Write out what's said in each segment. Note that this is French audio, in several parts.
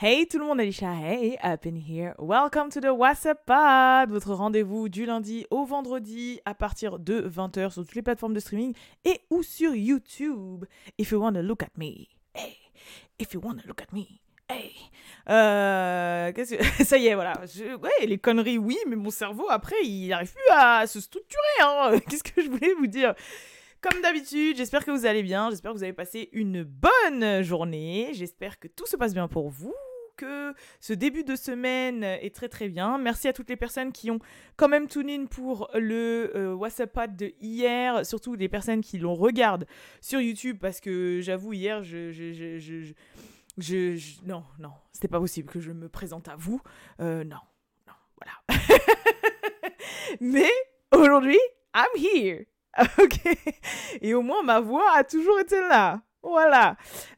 Hey tout le monde, Alicia, hey, up in here. Welcome to the WhatsApp Pod, votre rendez-vous du lundi au vendredi à partir de 20h sur toutes les plateformes de streaming et ou sur YouTube. If you wanna look at me, hey, if you wanna look at me, hey. Euh, qu'est-ce que... Ça y est, voilà. Je- Ouais, les conneries, oui, mais mon cerveau, après, il n'arrive plus à se structurer. Hein. Qu'est-ce que je voulais vous dire? Comme d'habitude, j'espère que vous allez bien, j'espère que vous avez passé une bonne journée, j'espère que tout se passe bien pour vous, que ce début de semaine est très très bien. Merci à toutes les personnes qui ont quand même tune in pour le euh, WhatsApp Pod de hier, surtout les personnes qui l'ont regardé sur YouTube, parce que j'avoue, hier, je- je- je- non, non, c'était pas possible que je me présente à vous. Euh, non, non, voilà. Mais aujourd'hui, I'm here. Ok. Et au moins, ma voix a toujours été là. Voilà.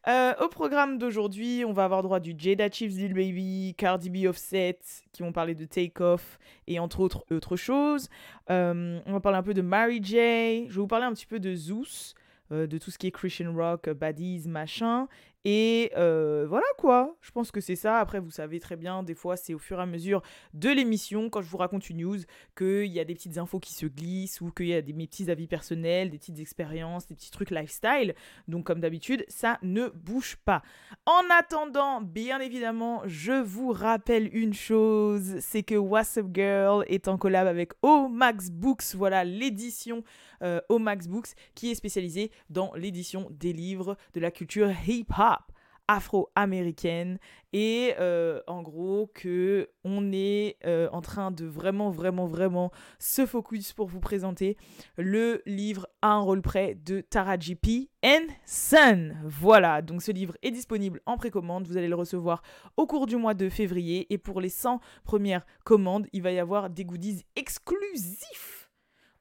Euh, au programme d'aujourd'hui, on va avoir droit du Jada Chiefs Lil Baby, Cardi B Offset, qui vont parler de Take Off et entre autres autres choses. Euh, on va parler un peu de Mary J. Je vais vous parler un petit peu de Zeus, euh, de tout ce qui est Christian Rock, Baddies, machin. Et voilà quoi. Je pense que c'est ça. Après, vous savez très bien, des fois, c'est au fur et à mesure de l'émission, quand je vous raconte une news, qu'il y a des petites infos qui se glissent ou qu'il y a des, mes petits avis personnels, des petites expériences, des petits trucs lifestyle. Donc comme d'habitude, ça ne bouge pas. En attendant, bien évidemment, je vous rappelle une chose, c'est que What's Up Girl est en collab avec Omax Books, voilà l'édition euh, Omax Books qui est spécialisée dans l'édition des livres de la culture hip-hop afro-américaine. Et euh, en gros que on est euh, en train de vraiment vraiment vraiment se focus pour vous présenter le livre à un rôle près de Tara P and Son. Voilà, donc ce livre est disponible en précommande, vous allez le recevoir au cours du mois de février. Et pour les 100 premières commandes, il va y avoir des goodies exclusifs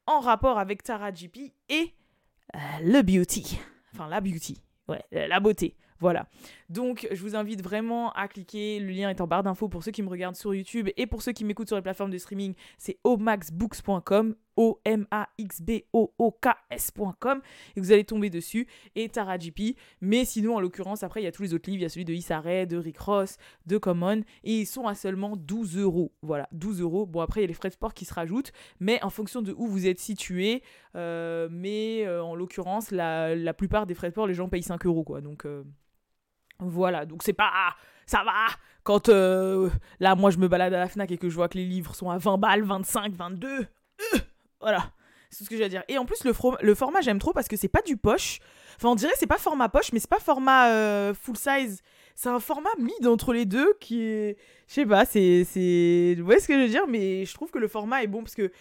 en rapport avec Tara P et euh, le beauty. Enfin la beauty. Ouais, la beauté. Voilà. Donc, je vous invite vraiment à cliquer. Le lien est en barre d'infos pour ceux qui me regardent sur YouTube et pour ceux qui m'écoutent sur les plateformes de streaming. C'est omaxbooks.com. O-M-A-X-B-O-O-K-S.com. Et vous allez tomber dessus. Et Tara JP. Mais sinon, en l'occurrence, après, il y a tous les autres livres. Il y a celui de Issa Rae, de Rick Ross, de Common. Et ils sont à seulement 12 euros. Voilà, 12 euros. Bon, après, il y a les frais de sport qui se rajoutent. Mais en fonction de où vous êtes situé. euh, mais euh, en l'occurrence, la, plupart des frais de sport, les gens payent 5 euros. Quoi. Donc. euh, voilà, donc c'est pas. Ça va Quand là, moi, je me balade à la Fnac et que je vois que les livres sont à 20 balles, 25, 22. Voilà, c'est tout ce que j'ai à dire. Et en plus, le, le format, j'aime trop parce que c'est pas du poche. Enfin, on dirait c'est pas format poche, mais c'est pas format euh, full size. C'est un format mid entre les deux qui est. Je sais pas, c'est- Vous voyez ce que je veux dire Mais je trouve que le format est bon parce que.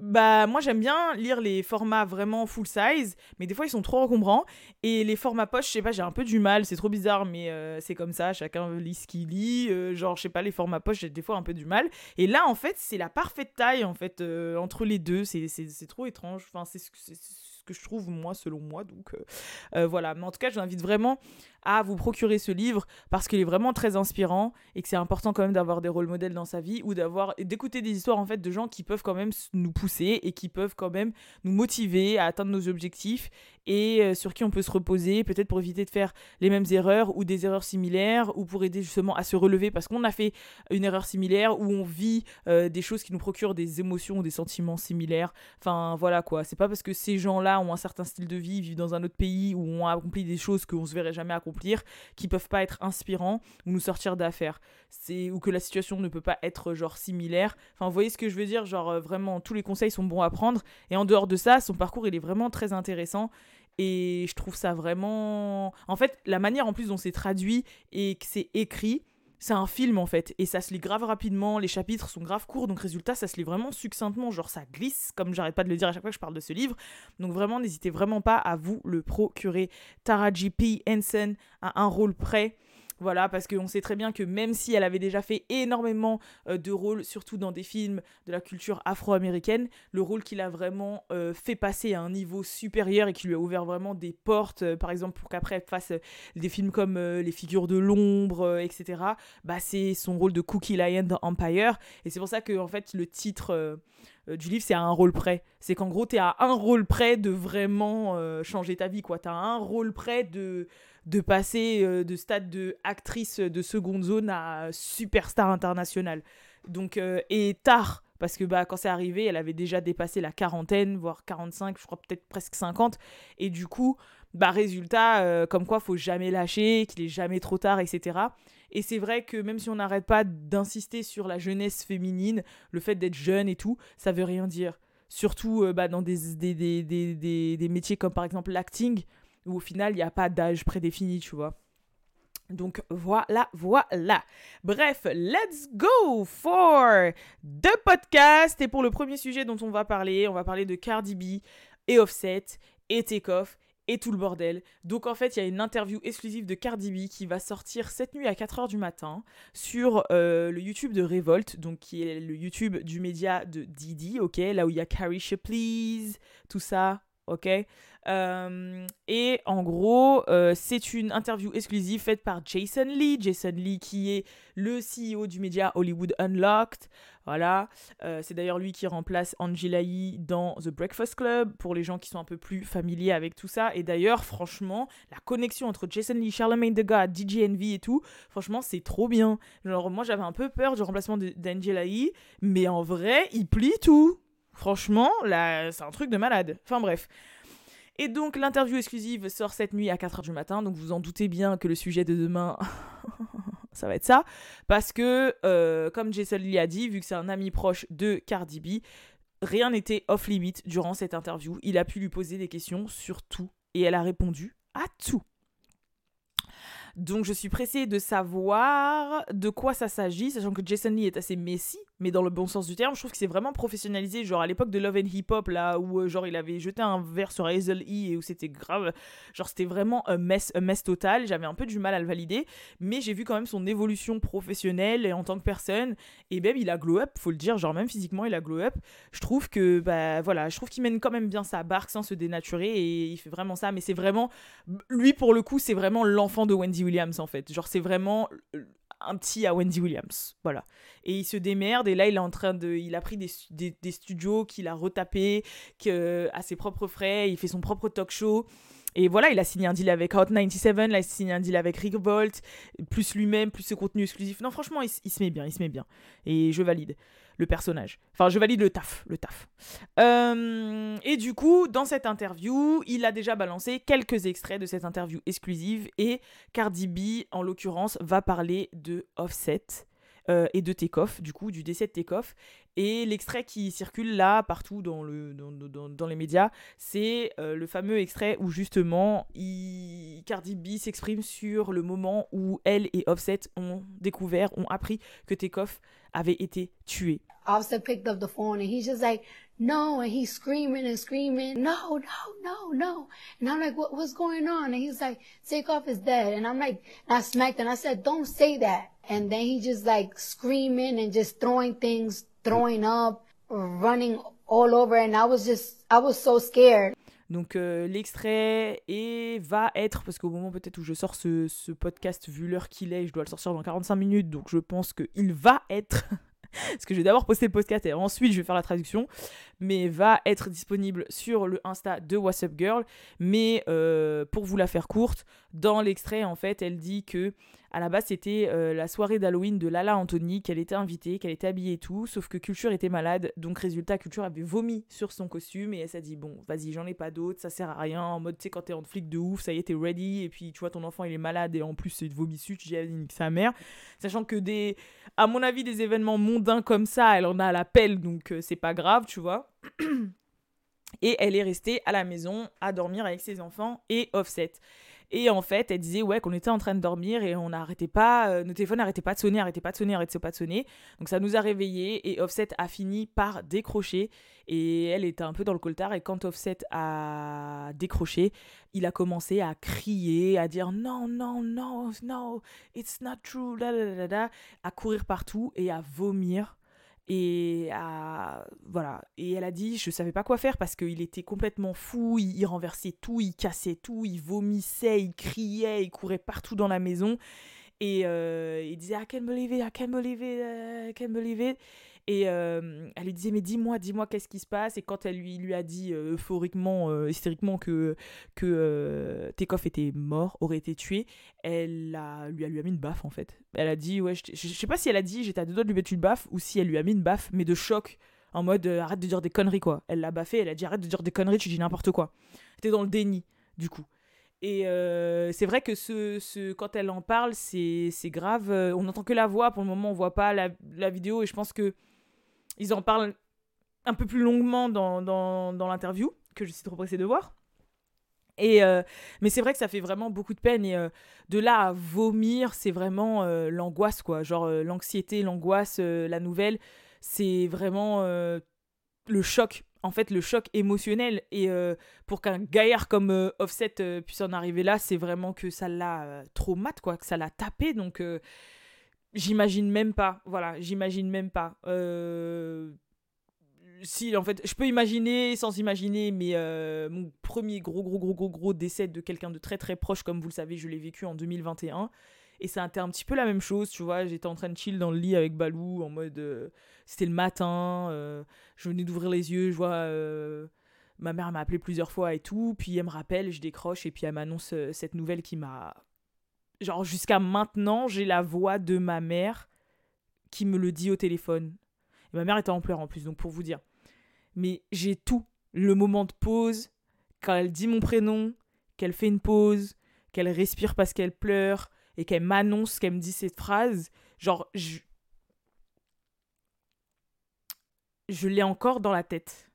Bah, moi j'aime bien lire les formats vraiment full size, mais des fois ils sont trop encombrants. Et les formats poche, je sais pas, j'ai un peu du mal, c'est trop bizarre, mais euh, c'est comme ça, chacun lit ce qu'il lit. euh, genre, je sais pas, les formats poche, j'ai des fois un peu du mal. Et là, en fait, c'est la parfaite taille, en fait, euh, entre les deux. C'est trop étrange. Enfin, c'est ce que- je trouve, moi, selon moi. Donc, voilà. Mais en tout cas, je vous invite vraiment à vous procurer ce livre parce qu'il est vraiment très inspirant et que c'est important quand même d'avoir des rôles modèles dans sa vie ou d'avoir d'écouter des histoires en fait de gens qui peuvent quand même nous pousser et qui peuvent quand même nous motiver à atteindre nos objectifs et euh, sur qui on peut se reposer peut-être pour éviter de faire les mêmes erreurs ou des erreurs similaires ou pour aider justement à se relever parce qu'on a fait une erreur similaire ou on vit euh, des choses qui nous procurent des émotions ou des sentiments similaires. Enfin voilà quoi. C'est pas parce que ces gens-là ont un certain style de vie vivent dans un autre pays ou ont accompli des choses qu'on se verrait jamais accomplir qui peuvent pas être inspirants ou nous sortir d'affaires. C'est ou que la situation ne peut pas être genre similaire. Enfin vous voyez ce que je veux dire? Genre euh, vraiment tous les conseils sont bons à prendre. Et en dehors de ça son parcours il est vraiment très intéressant. Et je trouve ça vraiment en fait la manière en plus dont c'est traduit et que c'est écrit c'est un film en fait et ça se lit grave rapidement les chapitres sont grave courts donc résultat ça se lit vraiment succinctement genre ça glisse comme j'arrête pas de le dire à chaque fois que je parle de ce livre. Donc vraiment n'hésitez vraiment pas à vous le procurer. Tara P. Henson a un rôle prêt voilà, parce qu'on sait très bien que même si elle avait déjà fait énormément euh, de rôles, surtout dans des films de la culture afro-américaine, le rôle qu'il a vraiment euh, fait passer à un niveau supérieur et qui lui a ouvert vraiment des portes, euh, par exemple pour qu'après elle fasse des films comme Les figures de l'ombre, etc., bah, c'est son rôle de Cookie Lion dans Empire. Et c'est pour ça que en fait, le titre du livre, c'est à un rôle près. C'est qu'en gros, t'es à un rôle près de vraiment changer ta vie, quoi. T'as un rôle près de de passer euh, de stade de actrice de seconde zone à superstar internationale. Donc, euh, et tard, parce que bah, quand c'est arrivé, elle avait déjà dépassé la quarantaine, voire 45, je crois peut-être presque 50. Et du coup, bah, résultat, euh, comme quoi faut jamais lâcher, qu'il est jamais trop tard, etc. Et c'est vrai que même si on n'arrête pas d'insister sur la jeunesse féminine, le fait d'être jeune et tout, ça veut rien dire. Surtout bah, dans des, des, des, des, des métiers comme par exemple l'acting, où au final, il n'y a pas d'âge prédéfini, tu vois. Donc voilà, voilà. Bref, let's go for the podcast. Et pour le premier sujet dont on va parler, on va parler de Cardi B et Offset et Takeoff et tout le bordel. Donc en fait, il y a une interview exclusive de Cardi B qui va sortir cette nuit à 4h du matin sur euh, le YouTube de Revolt, donc qui est le YouTube du média de Didi, ok, là où il y a Carrie Please, tout ça, ok? Euh, et en gros, euh, c'est une interview exclusive faite par Jason Lee. Jason Lee qui est le CEO du média Hollywood Unlocked. Voilà. Euh, c'est d'ailleurs lui qui remplace Angela Yee dans The Breakfast Club pour les gens qui sont un peu plus familiers avec tout ça. Et d'ailleurs, franchement, la connexion entre Jason Lee, Charlemagne the God, DJ Envy et tout, franchement, c'est trop bien. Genre, moi j'avais un peu peur du remplacement d'Angela Yee, mais en vrai, il plie tout. Franchement, là, c'est un truc de malade. Enfin bref. Et donc l'interview exclusive sort cette nuit à 4h du matin, donc vous en doutez bien que le sujet de demain, ça va être ça. Parce que, euh, comme Jason Lee a dit, vu que c'est un ami proche de Cardi B, rien n'était off-limit durant cette interview. Il a pu lui poser des questions sur tout, et elle a répondu à tout. Donc je suis pressée de savoir de quoi ça s'agit, sachant que Jason Lee est assez messy, mais dans le bon sens du terme. Je trouve que c'est vraiment professionnalisé, genre à l'époque de Love and Hip Hop, là où euh, genre il avait jeté un verre sur Hazel E et où c'était grave, genre c'était vraiment un mess, un mess total. J'avais un peu du mal à le valider, mais j'ai vu quand même son évolution professionnelle et en tant que personne. Et même il a glow up, faut le dire, genre même physiquement il a glow up. Je trouve que bah voilà, je trouve qu'il mène quand même bien sa barque sans se dénaturer et il fait vraiment ça. Mais c'est vraiment lui pour le coup, c'est vraiment l'enfant de Wendy Williams en fait. Genre c'est vraiment un petit à Wendy Williams. Voilà. Et il se démerde et là il est en train de il a pris des, des, studios qu'il a retapé que, à ses propres frais, il fait son propre talk show. Et voilà, il a signé un deal avec Hot 97, là, il a signé un deal avec Rick Bolt, plus lui-même, plus ce contenu exclusif. Non, franchement, il, se met bien, il se met bien. Et je valide le personnage. Enfin, je valide le taf, le taf. Euh, et du coup, dans cette interview, il a déjà balancé quelques extraits de cette interview exclusive et Cardi B, en l'occurrence, va parler de Offset. Euh, et de Takeoff, du coup, du décès de Takeoff. Et l'extrait qui circule là, partout dans, le, dans, dans, les médias, c'est euh, le fameux extrait où justement. Cardi B s'exprime sur le moment où elle et Offset ont découvert, ont appris que Takeoff avait été tué. Offset picked up the phone and he's just like, no, and he's screaming and screaming, no, no, no, no. And I'm like, what, what's going on? And he's like, Takeoff is dead. And I'm like, I smacked and I said, don't say that. And then he just like screaming and just throwing things, throwing up, running all over. And I was just, I was so scared. Donc euh, l'extrait et va être, parce qu'au moment peut-être où je sors ce, ce podcast, vu l'heure qu'il est, je dois le sortir dans 45 minutes, donc je pense qu'il va être parce que je vais d'abord poster le podcast et ensuite je vais faire la traduction, mais va être disponible sur le Insta de What's Up Girl. Mais euh, pour vous la faire courte, dans l'extrait, en fait, elle dit que à la base, c'était euh, la soirée d'Halloween de Lala Anthony, qu'elle était invitée, qu'elle était habillée et tout, sauf que Culture était malade, donc résultat, Culture avait vomi sur son costume et elle s'est dit, bon, vas-y, j'en ai pas d'autres, ça sert à rien, en mode, tu sais, quand t'es en flic de ouf, ça y est, t'es ready, et puis tu vois, ton enfant, il est malade et en plus, c'est vomi dessus, tu dis, sa mère. Sachant que des, à mon avis, des événements mondains comme ça, elle en a à l'appel, donc euh, c'est pas grave, tu vois. Et elle est restée à la maison à dormir avec ses enfants et Offset. Et en fait, elle disait ouais qu'on était en train de dormir et on n'arrêtait pas, euh, nos téléphones n'arrêtaient pas de sonner, n'arrêtaient pas de sonner, n'arrêtaient pas de sonner. Donc ça nous a réveillés et Offset a fini par décrocher et elle était un peu dans le coltard et quand Offset a décroché, il a commencé à crier, à dire non non non non, it's not true, à courir partout et à vomir et voilà. Et elle a dit je savais pas quoi faire parce qu'il était complètement fou il, renversait tout il cassait tout il vomissait il criait il courait partout dans la maison. Et euh, il disait I can't believe it I can't believe it I can't believe it Et euh, elle lui disait, mais dis-moi, dis-moi qu'est-ce qui se passe? Et quand elle lui, lui a dit euh, euphoriquement, euh, hystériquement que, que Tekoff était mort, aurait été tué, elle lui, a, lui a mis une baffe en fait. Elle a dit, ouais, je, je sais pas si elle a dit j'étais à deux doigts de lui mettre une baffe ou si elle lui a mis une baffe, mais de choc. En mode arrête de dire des conneries quoi. Elle l'a baffé, elle a dit arrête de dire des conneries, tu dis n'importe quoi. C'était dans le déni du coup. Et euh, c'est vrai que ce, ce, quand elle en parle, c'est grave. On n'entend que la voix. Pour le moment, on voit pas la, la, vidéo. Et je pense que ils en parlent un peu plus longuement dans, dans, dans l'interview, que je suis trop pressée de voir. Et euh, mais c'est vrai que ça fait vraiment beaucoup de peine. Et euh, de là à vomir, c'est vraiment euh, l'angoisse, quoi. Genre l'anxiété, l'angoisse, la nouvelle. C'est vraiment le choc en fait le choc émotionnel. Et euh, pour qu'un gaillard comme euh, Offset euh, puisse en arriver là c'est vraiment que ça l'a trop mat quoi que ça l'a tapé. Donc j'imagine même pas voilà j'imagine même pas si en fait je peux imaginer sans imaginer mais mon premier gros gros gros gros gros décès de quelqu'un de très très proche comme vous le savez je l'ai vécu en 2021 et ça a été un petit peu la même chose, tu vois. J'étais en train de chill dans le lit avec Balou en mode. C'était le matin, euh, je venais d'ouvrir les yeux, je vois. Euh, ma mère m'a appelé plusieurs fois et tout, puis elle me rappelle, je décroche et puis elle m'annonce euh, cette nouvelle qui m'a. Genre, jusqu'à maintenant, j'ai la voix de ma mère qui me le dit au téléphone. Et ma mère était en pleurs en plus, donc pour vous dire. Mais j'ai tout. Le moment de pause, quand elle dit mon prénom, qu'elle fait une pause, qu'elle respire parce qu'elle pleure, et qu'elle m'annonce, qu'elle me dit cette phrase, genre, je, je l'ai encore dans la tête.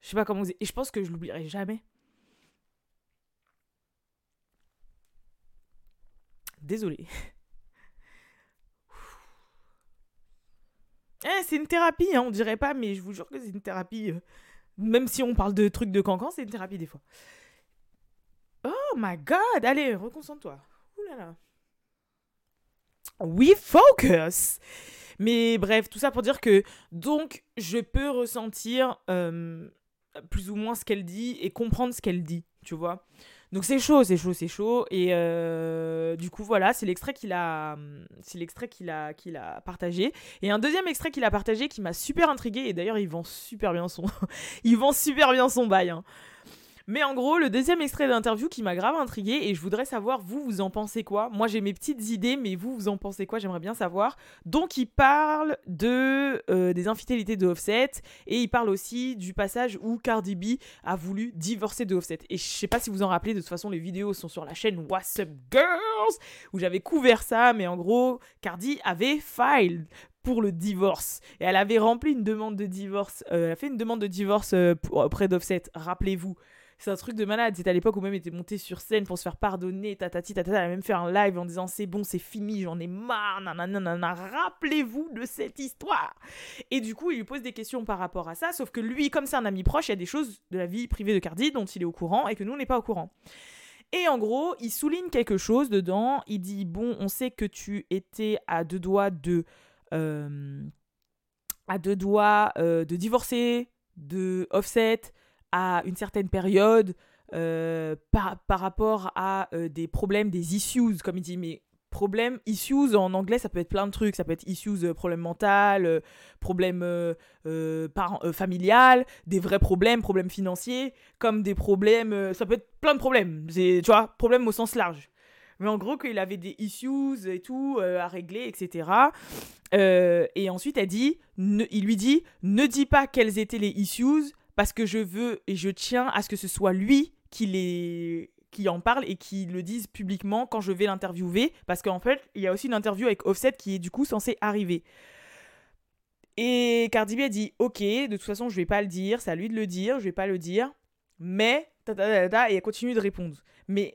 Je sais pas comment vous... Et je pense que je l'oublierai jamais. Désolée. Eh, c'est une thérapie, hein, on dirait pas, mais je vous jure que c'est une thérapie. Euh, même si on parle de trucs de cancan, c'est une thérapie des fois. Oh my god, allez, reconcentre-toi. Ouh là là. We focus. Mais bref, tout ça pour dire que donc je peux ressentir euh, plus ou moins ce qu'elle dit et comprendre ce qu'elle dit, tu vois. Donc c'est chaud, c'est chaud, c'est chaud. Et euh, du coup, voilà, c'est l'extrait qu'il a, c'est l'extrait qu'il a, qu'il a partagé. Et un deuxième extrait qu'il a partagé qui m'a super intrigué. Et d'ailleurs, il vend super bien son, il vend super bien son bail. Hein. Mais en gros, le deuxième extrait d'interview qui m'a grave intrigué et je voudrais savoir, vous, vous en pensez quoi? Moi, j'ai mes petites idées, mais vous, vous en pensez quoi? J'aimerais bien savoir. Donc, il parle de, euh, des infidélités de Offset et il parle aussi du passage où Cardi B a voulu divorcer de Offset. Et je sais pas si vous en rappelez, de toute façon, les vidéos sont sur la chaîne What's Up Girls où j'avais couvert ça, mais en gros, Cardi avait filed pour le divorce. Et elle avait rempli une demande de divorce. Euh, elle a fait une demande de divorce euh, auprès d'Offset, rappelez-vous. C'est un truc de malade. C'était à l'époque où même était monté sur scène pour se faire pardonner, tatati, tatata. Elle a même fait un live en disant c'est bon, c'est fini, j'en ai marre, nanana. Rappelez-vous de cette histoire. Et du coup, il lui pose des questions par rapport à ça. Sauf que lui, comme c'est un ami proche, il y a des choses de la vie privée de Cardi dont il est au courant et que nous, on n'est pas au courant. Et en gros, il souligne quelque chose dedans. Il dit Bon, on sait que tu étais à deux doigts de. Euh, à deux doigts euh, de divorcer de Offset, à une certaine période euh, par, par, rapport à euh, des problèmes, des issues, comme il dit, mais problèmes, issues en anglais, ça peut être plein de trucs, ça peut être issues, euh, problème mental, euh, problème familial, des vrais problèmes, problèmes financiers, comme des problèmes, ça peut être plein de problèmes, tu vois, problèmes au sens large. Mais en gros, qu'il avait des issues et tout à régler, etc. et ensuite, elle dit, il lui dit, ne dis pas quelles étaient les issues, parce que je veux et je tiens à ce que ce soit lui qui les qui en parle et qui le dise publiquement quand je vais l'interviewer. Parce qu'en fait il y a aussi une interview avec Offset qui est du coup censée arriver. Et Cardi B a dit ok de toute façon je vais pas le dire c'est à lui de le dire je vais pas le dire. Mais ta, ta, ta, et elle continue de répondre. Mais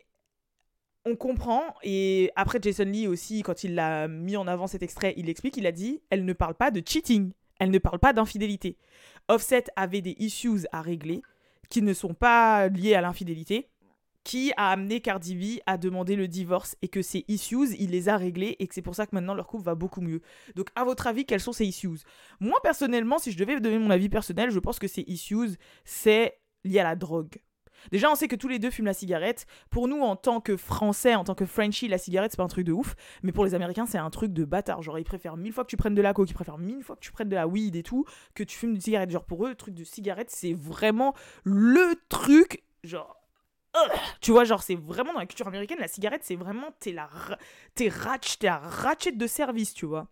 on comprend et après Jason Lee aussi quand il l'a mis en avant cet extrait il explique il a dit elle ne parle pas de cheating. Elle ne parle pas d'infidélité Offset avait des issues à régler qui ne sont pas liées à l'infidélité, qui a amené Cardi B à demander le divorce et que ces issues, il les a réglées et que c'est pour ça que maintenant leur couple va beaucoup mieux. Donc à votre avis, quelles sont ces issues? Moi personnellement, si je devais donner mon avis personnel, je pense que ces issues, c'est lié à la drogue. Déjà, on sait que tous les deux fument la cigarette. Pour nous, en tant que Français, en tant que Frenchie, la cigarette, c'est pas un truc de ouf. Mais pour les Américains, c'est un truc de bâtard. Genre, ils préfèrent mille fois que tu prennes de la coke, ils préfèrent mille fois que tu prennes de la weed et tout, que tu fumes une cigarette. Genre, pour eux, le truc de cigarette, c'est vraiment le truc. Genre. Tu vois, genre, c'est vraiment dans la culture américaine, la cigarette, c'est vraiment. T'es la, t'es t'es la ratchet de service, tu vois.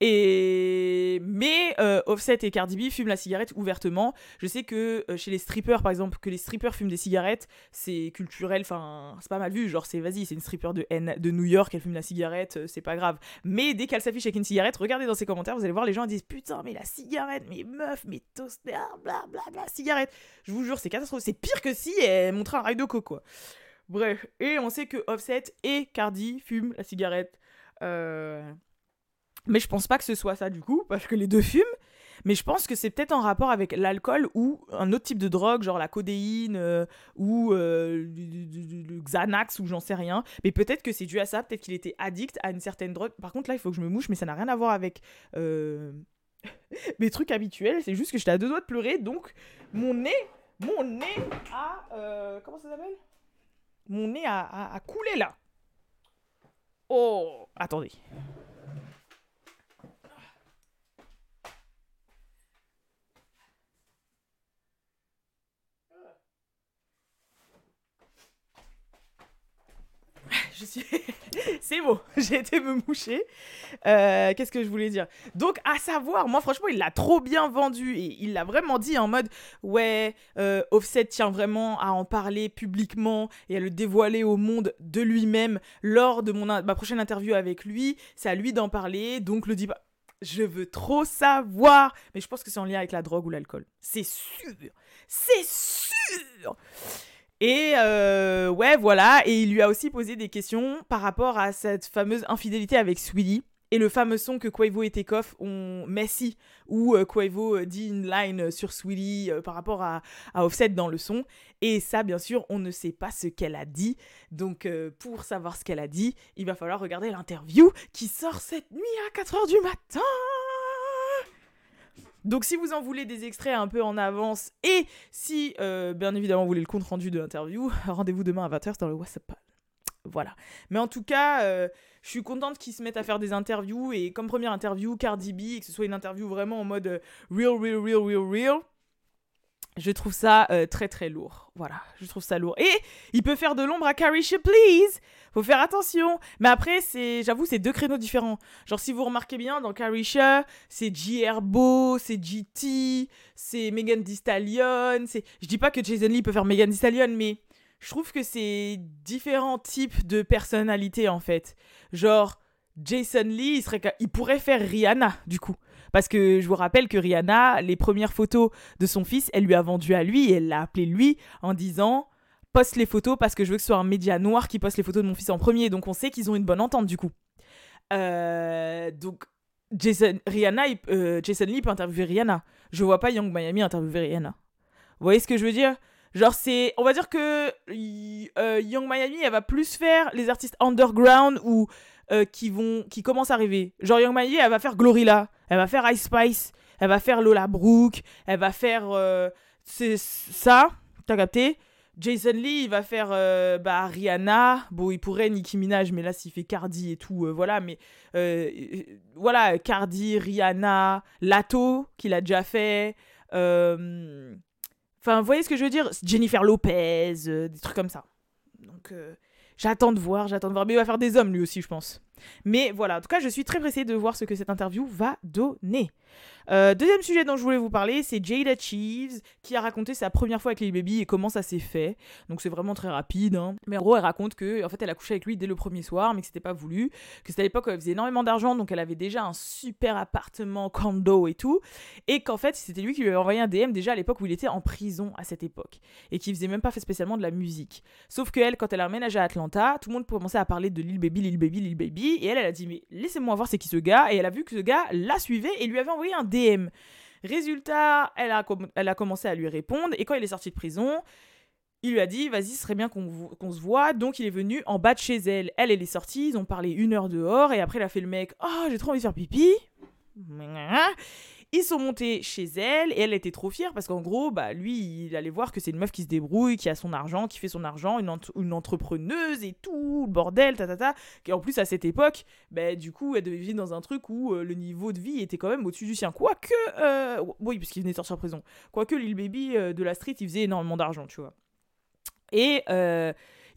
Et mais euh, Offset et Cardi B fument la cigarette ouvertement. Je sais que euh, chez les strippers, par exemple, que les strippers fument des cigarettes, c'est culturel. Enfin, c'est pas mal vu. Genre, c'est vas-y, c'est une stripper de N de New York, elle fume la cigarette, euh, c'est pas grave. Mais dès qu'elle s'affiche avec une cigarette, regardez dans ses commentaires, vous allez voir les gens disent putain, mais la cigarette, mais meuf, mais toaster, bla bla bla, cigarette. Je vous jure, c'est catastrophique. C'est pire que si elle montrait un rail de quoi. Bref, et on sait que Offset et Cardi fument la cigarette. Euh, mais je pense pas que ce soit ça du coup, parce que les deux fument. Mais je pense que c'est peut-être en rapport avec l'alcool ou un autre type de drogue, genre la codéine euh, ou euh, le Xanax ou j'en sais rien. Mais peut-être que c'est dû à ça, peut-être qu'il était addict à une certaine drogue. Par contre, là, il faut que je me mouche, mais ça n'a rien à voir avec euh, mes trucs habituels. C'est juste que j'étais à deux doigts de pleurer, donc mon nez, mon nez a. euh, comment ça s'appelle? Mon nez a- a coulé là. Oh Attendez. Je suis. C'est bon, j'ai été me moucher. Euh, Qu'est-ce que je voulais dire? Donc, à savoir, moi, franchement, il l'a trop bien vendu et il l'a vraiment dit en mode Ouais, euh, Offset tient vraiment à en parler publiquement et à le dévoiler au monde de lui-même lors de mon, ma prochaine interview avec lui. C'est à lui d'en parler, donc le dis pas. Je veux trop savoir, mais je pense que c'est en lien avec la drogue ou l'alcool. C'est sûr, c'est sûr. Et euh, ouais, voilà. Et il lui a aussi posé des questions par rapport à cette fameuse infidélité avec Sweetie. Et le fameux son que Quavo et Takeoff ont Messi, où euh, Quavo euh, dit une line sur Sweetie euh, par rapport à, à Offset dans le son. Et ça, bien sûr, on ne sait pas ce qu'elle a dit. Donc, euh, pour savoir ce qu'elle a dit, il va falloir regarder l'interview qui sort cette nuit à 4h du matin. Donc si vous en voulez des extraits un peu en avance et si euh, bien évidemment vous voulez le compte rendu de l'interview, rendez-vous demain à 20h dans le WhatsApp. Voilà. Mais en tout cas, euh, je suis contente qu'ils se mettent à faire des interviews et comme première interview, Cardi B, et que ce soit une interview vraiment en mode euh, real, real, real, real, real. Je trouve ça euh, très très lourd. Voilà, je trouve ça lourd. Et il peut faire de l'ombre à Carrie Please. Faut faire attention. Mais après, c'est, j'avoue, c'est deux créneaux différents. Genre, si vous remarquez bien, dans Carrie c'est J Herbo, c'est GT, c'est Megan Thee Stallion. C'est... Je dis pas que Jason Lee peut faire Megan Thee Stallion, mais je trouve que c'est différents types de personnalités en fait. Genre, Jason Lee, il, serait... il pourrait faire Rihanna du coup. Parce que je vous rappelle que Rihanna, les premières photos de son fils, elle lui a vendu à lui elle l'a appelé lui en disant poste les photos parce que je veux que ce soit un média noir qui poste les photos de mon fils en premier. Donc on sait qu'ils ont une bonne entente du coup. Euh, donc Jason, Rihanna, euh, Jason Lee peut interviewer Rihanna. Je vois pas Young Miami interviewer Rihanna. Vous voyez ce que je veux dire? Genre c'est, on va dire que euh, Young Miami, elle va plus faire les artistes underground ou euh, qui vont, qui commencent à arriver. Genre Young Miami, elle va faire Glorilla, elle va faire Ice Spice, elle va faire Lola Brooke, elle va faire euh, c'est ça, t'as capté? Jason Lee, il va faire euh, bah, Rihanna. Bon, il pourrait Nicki Minaj, mais là, s'il fait Cardi et tout, voilà. Mais voilà, Cardi, Rihanna, Lato, qu'il a déjà fait. Enfin, vous voyez ce que je veux dire? Jennifer Lopez, des trucs comme ça. Donc, j'attends de voir, j'attends de voir. Mais il va faire des hommes, lui aussi, je pense. Mais voilà, en tout cas, je suis très pressée de voir ce que cette interview va donner. Euh, deuxième sujet dont je voulais vous parler, c'est Jada Cheeves qui a raconté sa première fois avec Lil Baby et comment ça s'est fait. Donc c'est vraiment très rapide. hein. Mais en gros, elle raconte que en fait, elle a couché avec lui dès le premier soir, mais que c'était pas voulu. Que c'était à l'époque où elle faisait énormément d'argent, donc elle avait déjà un super appartement, condo et tout. Et qu'en fait, c'était lui qui lui avait envoyé un DM déjà à l'époque où il était en prison à cette époque. Et qui faisait même pas fait spécialement de la musique. Sauf que elle, quand elle a emménagé à Atlanta, tout le monde commençait à parler de Lil Baby, Lil Baby, Lil Baby. Et elle, elle a dit, mais laissez-moi voir c'est qui ce gars. Et elle a vu que ce gars la suivait et lui avait envoyé un DM. Résultat, elle a, elle a commencé à lui répondre. Et quand il est sorti de prison, il lui a dit, vas-y, ce serait bien qu'on se voit. Donc il est venu en bas de chez elle. Elle, elle est sortie, ils ont parlé une heure dehors. Et après, il a fait le mec, oh, j'ai trop envie de faire pipi. Ils sont montés chez elle et elle était trop fière parce qu'en gros, bah, lui, il allait voir que c'est une meuf qui se débrouille, qui a son argent, qui fait son argent, une, une entrepreneuse et tout, bordel, ta, ta, ta. Et en plus, à cette époque, bah, du coup, elle devait vivre dans un truc où euh, le niveau de vie était quand même au-dessus du sien. Quoique, euh, oui, parce qu'il venait de sortir de prison. Quoique, Lil Baby euh, de la street, il faisait énormément d'argent, tu vois. Et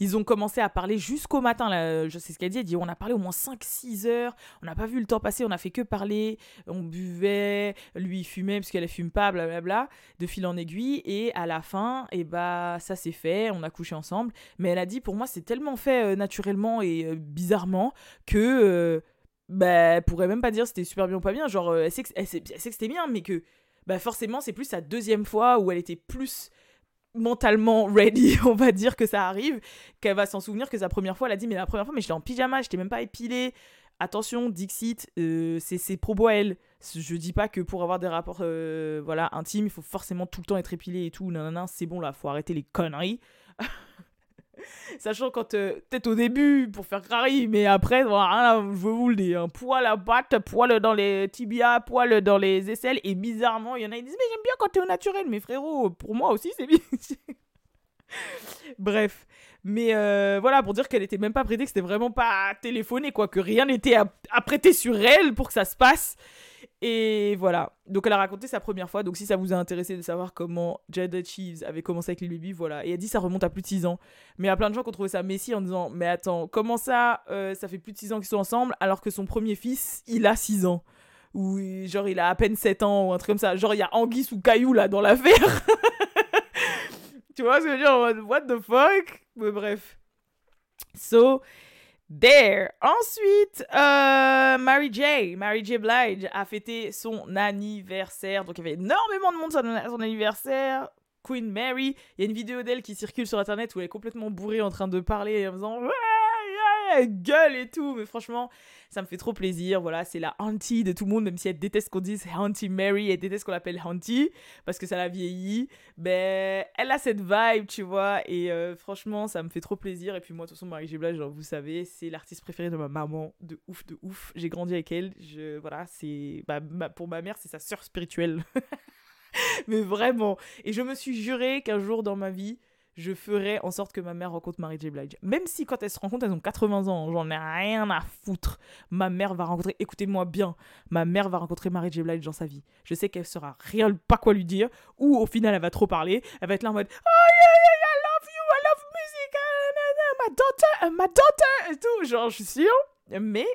ils ont commencé à parler jusqu'au matin. Là, je sais ce qu'elle dit. Elle dit on a parlé au moins 5-6 heures. On n'a pas vu le temps passer. On a fait que parler. On buvait. Lui, il fumait parce qu'elle ne fume pas, blablabla. De fil en aiguille. Et à la fin, et eh bah, ça s'est fait. On a couché ensemble. Mais elle a dit pour moi, c'est tellement fait euh, naturellement et euh, bizarrement que. Euh, bah, elle pourrait même pas dire c'était super bien ou pas bien. Genre, elle sait que, que c'était bien, mais que bah, forcément, c'est plus sa deuxième fois où elle était plus mentalement ready, on va dire que ça arrive, qu'elle va s'en souvenir que sa première fois, elle a dit mais la première fois mais j'étais en pyjama, j'étais même pas épilée. Attention, Dixit, euh, c'est ses propos à elle. Je dis pas que pour avoir des rapports euh, voilà, intimes, il faut forcément tout le temps être épilé et tout. Non, non, non, c'est bon là, faut arrêter les conneries. Sachant quand, euh, peut-être au début, pour faire crari, mais après, voilà, je vous le dis, un poil à battre, poil dans les tibias, poil dans les aisselles, et bizarrement, il y en a qui disent, mais j'aime bien quand t'es au naturel, mais frérot, pour moi aussi, c'est bien. Bref. Mais euh, voilà, pour dire qu'elle était même pas prêtée, que c'était vraiment pas téléphoné, quoi, que rien n'était à, prêter sur elle pour que ça se passe. Et voilà. Donc elle a raconté sa première fois. Donc si ça vous a intéressé de savoir comment Jada Cheeves avait commencé avec les Baby, voilà. Et elle dit ça remonte à plus de 6 ans. Mais il y a plein de gens qui ont trouvé ça messie en disant Mais attends, comment ça, euh, ça fait plus de 6 ans qu'ils sont ensemble alors que son premier fils, il a 6 ans? Ou genre il a à peine 7 ans ou un truc comme ça. Genre il y a Anguille ou Caillou là dans l'affaire. tu vois ce que je veux dire What the fuck? Mais bref. So, There. Ensuite, euh, Mary J. Mary J. Blige a fêté son anniversaire. Donc, il y avait énormément de monde à son anniversaire. Queen Mary. Il y a une vidéo d'elle qui circule sur internet où elle est complètement bourrée en train de parler en faisant gueule et tout. Mais franchement, ça me fait trop plaisir. Voilà, c'est la auntie de tout le monde, même si elle déteste qu'on dise Auntie Mary, elle déteste qu'on l'appelle auntie parce que ça l'a vieilli. Ben, elle a cette vibe, tu vois. Et euh, franchement, ça me fait trop plaisir. Et puis moi, de toute façon, Marie G. genre, vous savez, c'est l'artiste préféré de ma maman. De ouf, de ouf. J'ai grandi avec elle. Je, voilà, c'est. Bah, pour ma mère, c'est sa sœur spirituelle. Mais vraiment. Et je me suis juré qu'un jour dans ma vie, je ferai en sorte que ma mère rencontre Mary J. Blige. Même si quand elles se rencontrent, elles ont 80 ans, j'en ai rien à foutre. Ma mère va rencontrer, écoutez-moi bien, ma mère va rencontrer Mary J. Blige dans sa vie. Je sais qu'elle saura rien, pas quoi lui dire, ou au final elle va trop parler, elle va être là en mode Oh yeah, yeah, I love you, I love music, ah, my daughter, my daughter, et tout. Genre, je suis sûre. Mais,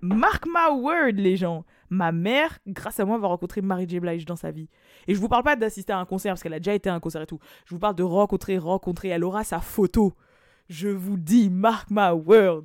mark my word, les gens ma mère, grâce à moi, va rencontrer Mary J. Blige dans sa vie. Et je vous parle pas d'assister à un concert, parce qu'elle a déjà été à un concert et tout. Je vous parle de rencontrer, rencontrer. Elle aura sa photo. Je vous dis, mark my word.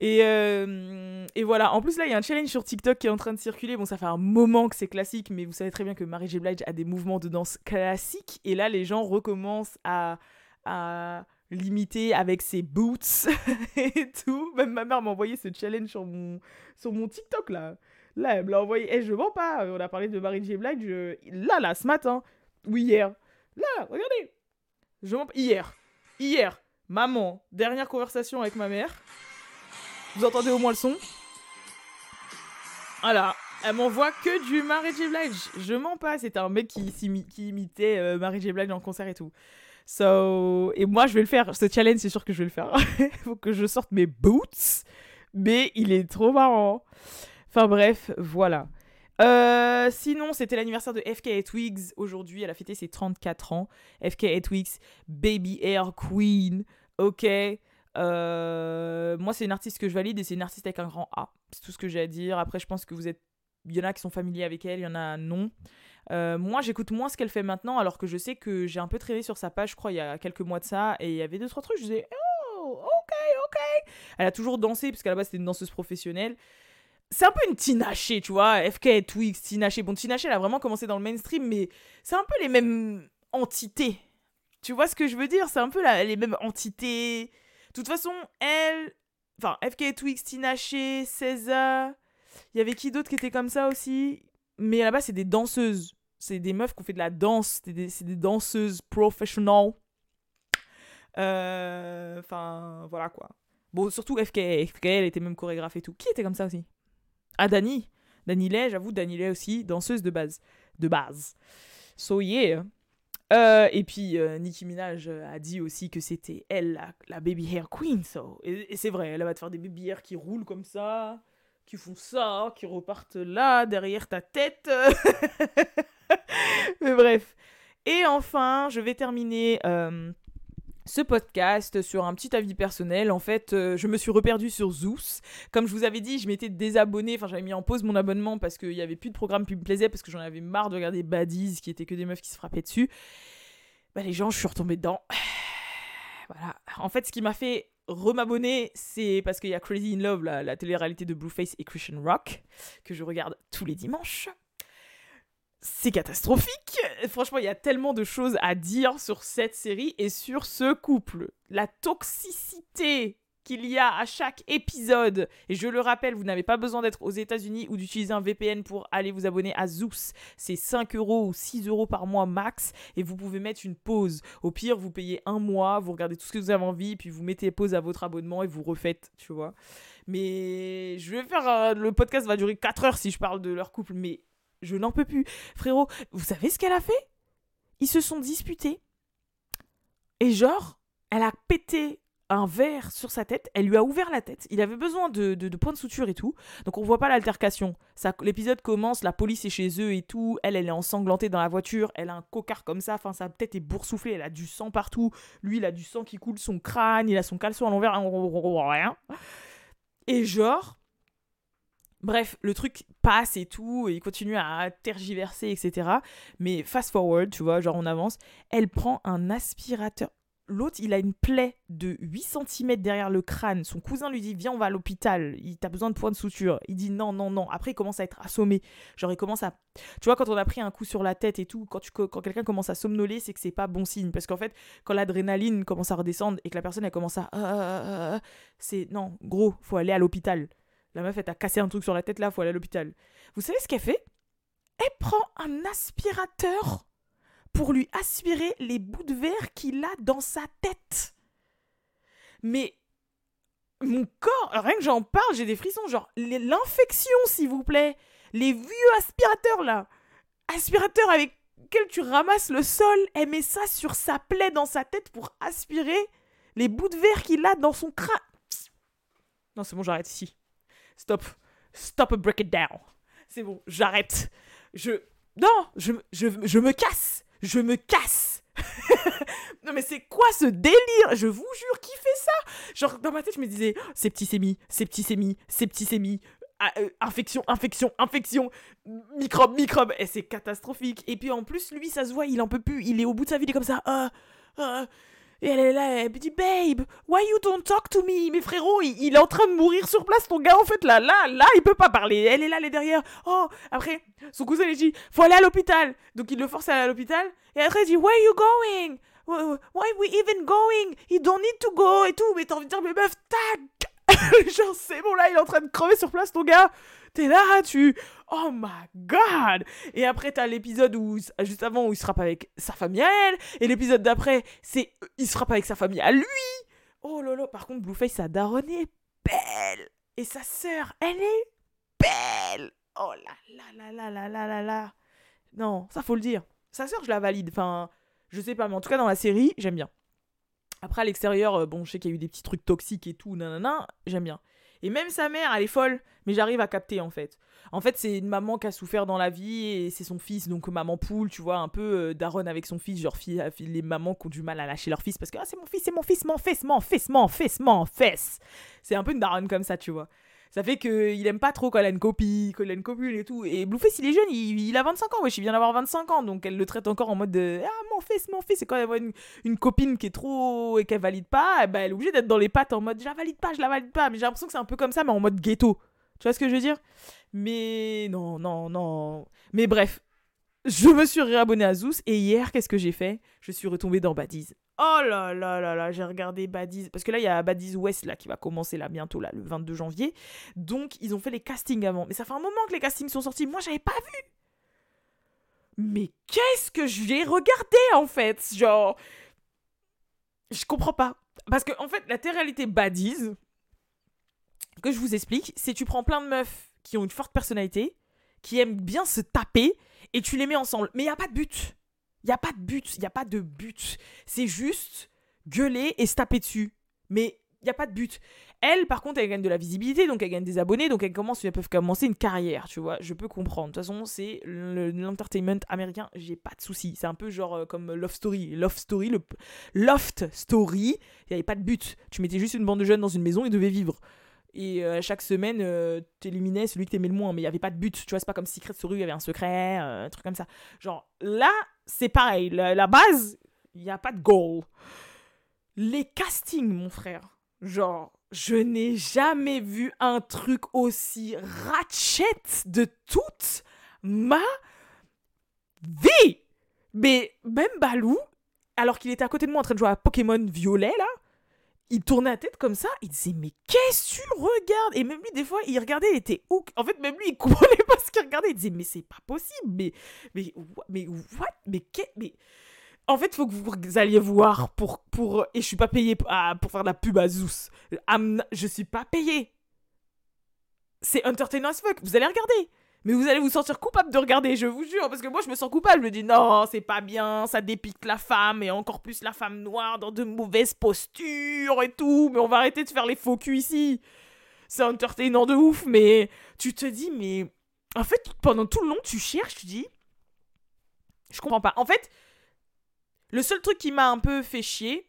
Et, euh, voilà, en plus là, il y a un challenge sur TikTok qui est en train de circuler. Bon, ça fait un moment que c'est classique, mais vous savez très bien que Mary J. Blige a des mouvements de danse classiques. Et là, les gens recommencent à, à limiter avec ses boots et tout. Même ma mère m'a envoyé ce challenge sur mon TikTok là. Là, elle me l'a envoyé. Et je mens pas. On a parlé de Marie J. Blige. Là, là, ce matin. Ou hier. Là, regardez. Je mens. Hier. Hier. Maman. Dernière conversation avec ma mère. Vous entendez au moins le son? Voilà. Elle m'envoie que du Marie J. Blige. Je mens pas. C'était un mec qui, imitait euh, Marie J. Blige en concert et tout. So, et moi, je vais le faire. Ce challenge, c'est sûr que je vais le faire. Faut que je sorte mes boots. Mais il est trop marrant. Enfin bref, voilà. Euh, sinon, c'était l'anniversaire de FK Twigs. Aujourd'hui, elle a fêté ses 34 ans. FK Twigs, Baby Air Queen. Ok. Euh, moi, c'est une artiste que je valide et c'est une artiste avec un grand A. C'est tout ce que j'ai à dire. Après, je pense que vous êtes. Il y en a qui sont familiers avec elle, il y en a non. Euh, moi, j'écoute moins ce qu'elle fait maintenant, alors que je sais que j'ai un peu traîné sur sa page, je crois, il y a quelques mois de ça, et il y avait deux, trois trucs, je disais, oh, ok, ok. Elle a toujours dansé, parce qu'à la base, c'était une danseuse professionnelle c'est un peu une Tinashe, tu vois. FK, Twix, Tinashe. Bon, Tinashe, elle a vraiment commencé dans le mainstream, mais c'est un peu les mêmes entités. Tu vois ce que je veux dire? C'est un peu les mêmes entités. De toute façon, elle. Enfin, FK, Twix, Tinashe, César. Il y avait qui d'autre qui était comme ça aussi? Mais là-bas, c'est des danseuses. C'est des meufs qui ont fait de la danse. C'est des, des, danseuses professionnelles. Euh, enfin, voilà quoi. Bon, surtout FK. FK, elle était même chorégraphe et tout. Qui était comme ça aussi? Ah, Dani Danilay, j'avoue, Danilay aussi, danseuse de base. De base. So yeah. Euh, et puis euh, Nicki Minaj euh, a dit aussi que c'était elle la, baby hair queen. So. Et, c'est vrai, elle va te faire des baby hair qui roulent comme ça, qui font ça, qui repartent là, derrière ta tête. Mais bref. Et enfin, je vais terminer ce podcast sur un petit avis personnel. En fait, euh, je me suis reperdue sur Zeus. Comme je vous avais dit, je m'étais désabonné, enfin j'avais mis en pause mon abonnement parce qu'il n'y avait plus de programme qui me plaisait, parce que j'en avais marre de regarder Baddies, qui était que des meufs qui se frappaient dessus. Bah les gens, je suis retombée dedans. Voilà. En fait, ce qui m'a fait remabonner, c'est parce qu'il y a Crazy in Love, la, la télé-réalité de Blueface et Christian Rock, que je regarde tous les dimanches c'est catastrophique. Franchement, il y a tellement de choses à dire sur cette série et sur ce couple. La toxicité qu'il y a à chaque épisode. Et je le rappelle, vous n'avez pas besoin d'être aux États-Unis ou d'utiliser un VPN pour aller vous abonner à Zeus. C'est 5 euros ou 6 euros par mois max. Et vous pouvez mettre une pause. Au pire, vous payez un mois, vous regardez tout ce que vous avez envie, puis vous mettez pause à votre abonnement et vous refaites, tu vois. Mais je vais faire. euh, le podcast va durer 4 heures si je parle de leur couple. Mais je n'en peux plus. Frérot, vous savez ce qu'elle a fait? Ils se sont disputés. Et genre, elle a pété un verre sur sa tête, elle lui a ouvert la tête. Il avait besoin de, points de suture et tout. Donc on voit pas l'altercation. L'épisode commence, la police est chez eux et tout. Elle, elle est ensanglantée dans la voiture. Elle a un cocard comme ça. Enfin, sa tête est boursouflée. Elle a du sang partout. Lui, il a du sang qui coule son crâne. Il a son caleçon à l'envers. Rien. Et genre, Bref, le truc passe et tout, et il continue à tergiverser, etc. Mais fast forward, tu vois, genre on avance, elle prend un aspirateur. L'autre, il a une plaie de 8 cm derrière le crâne. Son cousin lui dit Viens, on va à l'hôpital. T'as besoin de points de suture. Il dit Non, non, non. Après, il commence à être assommé. Genre, il commence à. Tu vois, quand on a pris un coup sur la tête et tout, quand, quand quelqu'un commence à somnoler, c'est que c'est pas bon signe. Parce qu'en fait, quand l'adrénaline commence à redescendre et que la personne, elle commence à. euh, C'est. Non, gros, faut aller à l'hôpital. La meuf, elle t'a cassé un truc sur la tête là, faut aller à l'hôpital. Vous savez ce qu'elle fait? Elle prend un aspirateur pour lui aspirer les bouts de verre qu'il a dans sa tête. Mais mon corps, rien que j'en parle, j'ai des frissons. Genre, l'infection, s'il vous plaît. Les vieux aspirateurs là. Aspirateur avec lequel tu ramasses le sol. Elle met ça sur sa plaie dans sa tête pour aspirer les bouts de verre qu'il a dans son crâne. Non, c'est bon, j'arrête ici. Stop. Stop break it down. C'est bon, j'arrête. Je. Non, je me casse. Je me casse. non, mais c'est quoi ce délire? Je vous jure, qui fait ça? Genre, dans ma tête, je me disais septicémie, septicémie, septicémie. ah, euh, infection, infection, infection, microbe, microbe, et c'est catastrophique. Et puis en plus, lui, ça se voit, il en peut plus, il est au bout de sa vie, il est comme ça. Ah, ah. Et elle est là, elle me dit, babe, why you don't talk to me? Mais frérot, il, est en train de mourir sur place, ton gars, en fait, là, là, là, il peut pas parler. Elle est là, elle est derrière. Oh, après, son cousin, il dit, faut aller à l'hôpital. Donc il le force à aller à l'hôpital. Et après, il dit, where you going? Why we even going? You don't need to go et tout. Mais t'as envie de dire, mais meuf, tac Genre, c'est bon, là, il est en train de crever sur place, ton gars. T'es là, tu? Oh my god Et après, t'as l'épisode où, juste avant, où il se frappe avec sa famille à elle. Et l'épisode d'après, c'est. Il se frappe avec sa famille à lui. Oh lolo, par contre, Blueface, sa daronne est belle. Et sa sœur, elle est belle. Oh là là là là là là là là. Non, ça faut le dire. Sa sœur, je la valide. Enfin, je sais pas, mais en tout cas, dans la série, j'aime bien. Après, à l'extérieur, euh, bon, je sais qu'il y a eu des petits trucs toxiques et tout, nanana, j'aime bien. Et même sa mère, elle est folle, mais j'arrive à capter en fait. En fait, c'est une maman qui a souffert dans la vie et c'est son fils, donc maman poule, tu vois, un peu euh, daronne avec son fils, genre fille, les mamans qui ont du mal à lâcher leur fils parce que ah, c'est mon fils, c'est mon fils, mon fils, mon fils, mon fils, mon fils. C'est un peu une daronne comme ça, tu vois. Ça fait qu'il aime pas trop quand elle a une copie, quand elle a une copule et tout. Et Blueface, il est jeune, il, a 25 ans, wesh, il vient d'avoir 25 ans, donc elle le traite encore en mode de Ah, mon fils, mon fils. Et quand elle voit une, une copine qui est trop. et qu'elle valide pas, eh ben, elle est obligée d'être dans les pattes en mode Je la valide pas, je la valide pas. Mais j'ai l'impression que c'est un peu comme ça, mais en mode ghetto. Tu vois ce que je veux dire? Mais non, non, non. Mais bref, je me suis réabonné à Zeus et hier, qu'est-ce que j'ai fait? Je suis retombée dans Badiz. Oh là là là là, j'ai regardé Badiz. Parce que là, il y a Badiz West là, qui va commencer là bientôt, là, le 22 janvier. Donc, ils ont fait les castings avant. Mais ça fait un moment que les castings sont sortis. Moi, j'avais pas vu. Mais qu'est-ce que j'ai regardé en fait Genre? Je comprends pas. Parce que, en fait, la réalité Badiz, que je vous explique, c'est tu prends plein de meufs qui ont une forte personnalité qui aiment bien se taper et tu les mets ensemble. Mais il n'y a pas de but. Il n'y a pas de but. Il n'y a pas de but. C'est juste gueuler et se taper dessus. Mais il n'y a pas de but. Elle, par contre, elle gagne de la visibilité, donc elle gagne des abonnés, donc elle commence, elles peuvent commencer une carrière, tu vois. Je peux comprendre. De toute façon, c'est l'entertainment américain, j'ai pas de souci. C'est un peu genre euh, comme Love Story. Love Story, le Loft Story, il n'y avait pas de but. Tu mettais juste une bande de jeunes dans une maison, ils devaient vivre. Et euh, chaque semaine, euh, t'éliminais celui que t'aimais le moins, mais il n'y avait pas de but. Tu vois, c'est pas comme Secret Story, il y avait un secret, un truc comme ça. Genre, là, c'est pareil. La, base, il n'y a pas de goal. Les castings, mon frère. Genre, je n'ai jamais vu un truc aussi ratchet de toute ma vie. Mais même Balou, alors qu'il était à côté de moi en train de jouer à Pokémon Violet, là, il tournait la tête comme ça, il disait mais qu'est-ce que tu regardes? Et même lui des fois il regardait, il était hook. En fait même lui il comprenait pas ce qu'il regardait, il disait mais c'est pas possible, mais mais mais what? Mais qu'est mais en fait, faut que vous alliez voir pour, pour... Et je suis pas payé pour, faire de la pub à Zeus. je suis pas payé. C'est entertainment as fuck. Vous allez regarder. Mais vous allez vous sentir coupable de regarder, je vous jure. Parce que moi, je me sens coupable. Je me dis, non, c'est pas bien. Ça dépique la femme. Et encore plus la femme noire dans de mauvaises postures et tout. Mais on va arrêter de faire les faux culs ici. C'est entertainant de ouf. Mais tu te dis, mais... En fait, pendant tout le long, tu cherches, tu dis... Je comprends pas. En fait, le seul truc qui m'a un peu fait chier,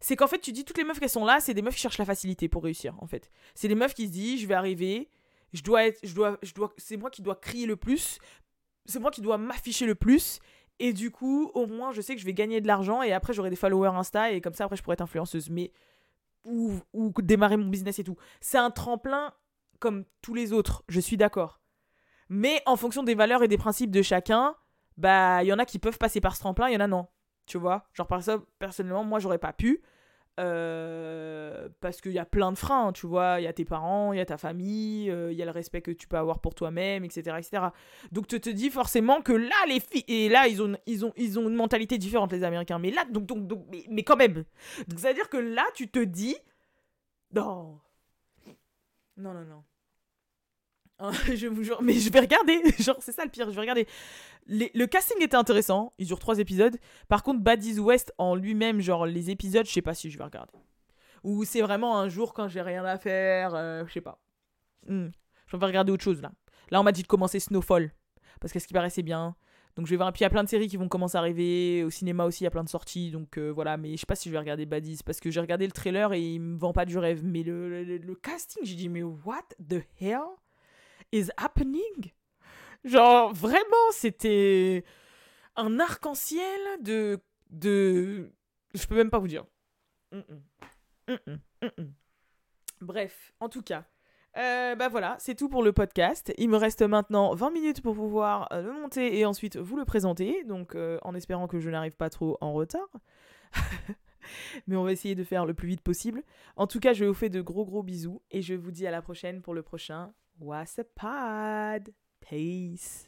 c'est qu'en fait, tu dis toutes les meufs qui sont là, c'est des meufs qui cherchent la facilité pour réussir, en fait. C'est des meufs qui se disent, je vais arriver, je dois être, je dois, je dois, c'est moi qui dois crier le plus, c'est moi qui dois m'afficher le plus, et du coup, au moins, je sais que je vais gagner de l'argent, et après, j'aurai des followers Insta, et comme ça, après, je pourrai être influenceuse. Mais ou, ou démarrer mon business et tout. C'est un tremplin comme tous les autres, je suis d'accord. Mais en fonction des valeurs et des principes de chacun, bah, il y en a qui peuvent passer par ce tremplin, il y en a non. Tu vois? Genre, ça, personnellement, moi, j'aurais pas pu. Euh, parce qu'il y a plein de freins, tu vois. Il y a tes parents, il y a ta famille, euh, il y a le respect que tu peux avoir pour toi-même, etc., etc. Donc, tu te dis forcément que là, les filles. Et là, ils ont, ils, ont, ils ont une mentalité différente, les Américains. Mais là, donc, donc, donc mais, mais quand même. Donc, c'est-à-dire que là, tu te dis. Non. Non, non, non. je vous jure, mais je vais regarder. Genre, c'est ça le pire, je vais regarder. le casting était intéressant, il dure trois épisodes. Par contre, Baddies West en lui-même, genre les épisodes, je sais pas si je vais regarder. Ou c'est vraiment un jour quand j'ai rien à faire, euh, je sais pas. Hmm. Je vais regarder autre chose là. Là, on m'a dit de commencer Snowfall. Parce qu'à ce qui paraissait bien. Donc je vais voir. Puis il y a plein de séries qui vont commencer à arriver. Au cinéma aussi, il y a plein de sorties. Donc euh, voilà. Mais je sais pas si je vais regarder Baddies. Parce que j'ai regardé le trailer et il me vend pas du rêve. Mais le, le casting, j'ai dit, mais what the hell? Is happening? Genre, vraiment, c'était un arc-en-ciel de, de... Je peux même pas vous dire. Bref, en tout cas. Euh, bah voilà, c'est tout pour le podcast. Il me reste maintenant 20 minutes pour pouvoir euh, le monter et ensuite vous le présenter. Donc euh, en espérant que je n'arrive pas trop en retard. Mais on va essayer de faire le plus vite possible. En tout cas, je vous fais de gros gros bisous et je vous dis à la prochaine pour le prochain What's a pod? Peace.